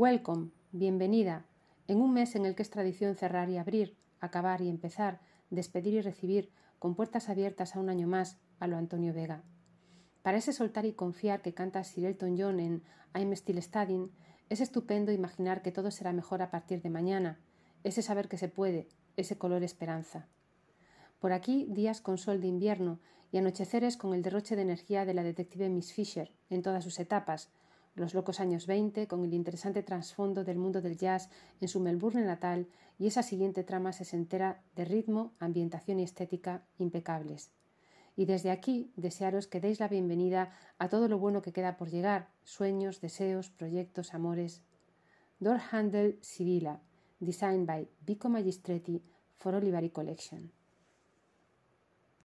Welcome, bienvenida, en un mes en el que es tradición cerrar y abrir, acabar y empezar, despedir y recibir, con puertas abiertas a un año más, a lo Antonio Vega. Parece soltar y confiar que canta Sir Elton John en I'm Still Studying, es estupendo imaginar que todo será mejor a partir de mañana, ese saber que se puede, ese color esperanza. Por aquí días con sol de invierno y anocheceres con el derroche de energía de la detective Miss Fisher en todas sus etapas, los locos años 20 con el interesante trasfondo del mundo del jazz en su Melbourne natal y esa siguiente trama sesentera de ritmo, ambientación y estética impecables. Y desde aquí desearos que deis la bienvenida a todo lo bueno que queda por llegar, sueños, deseos, proyectos, amores. Door Handle Sibila, designed by Vico Magistretti for Olivari Collection.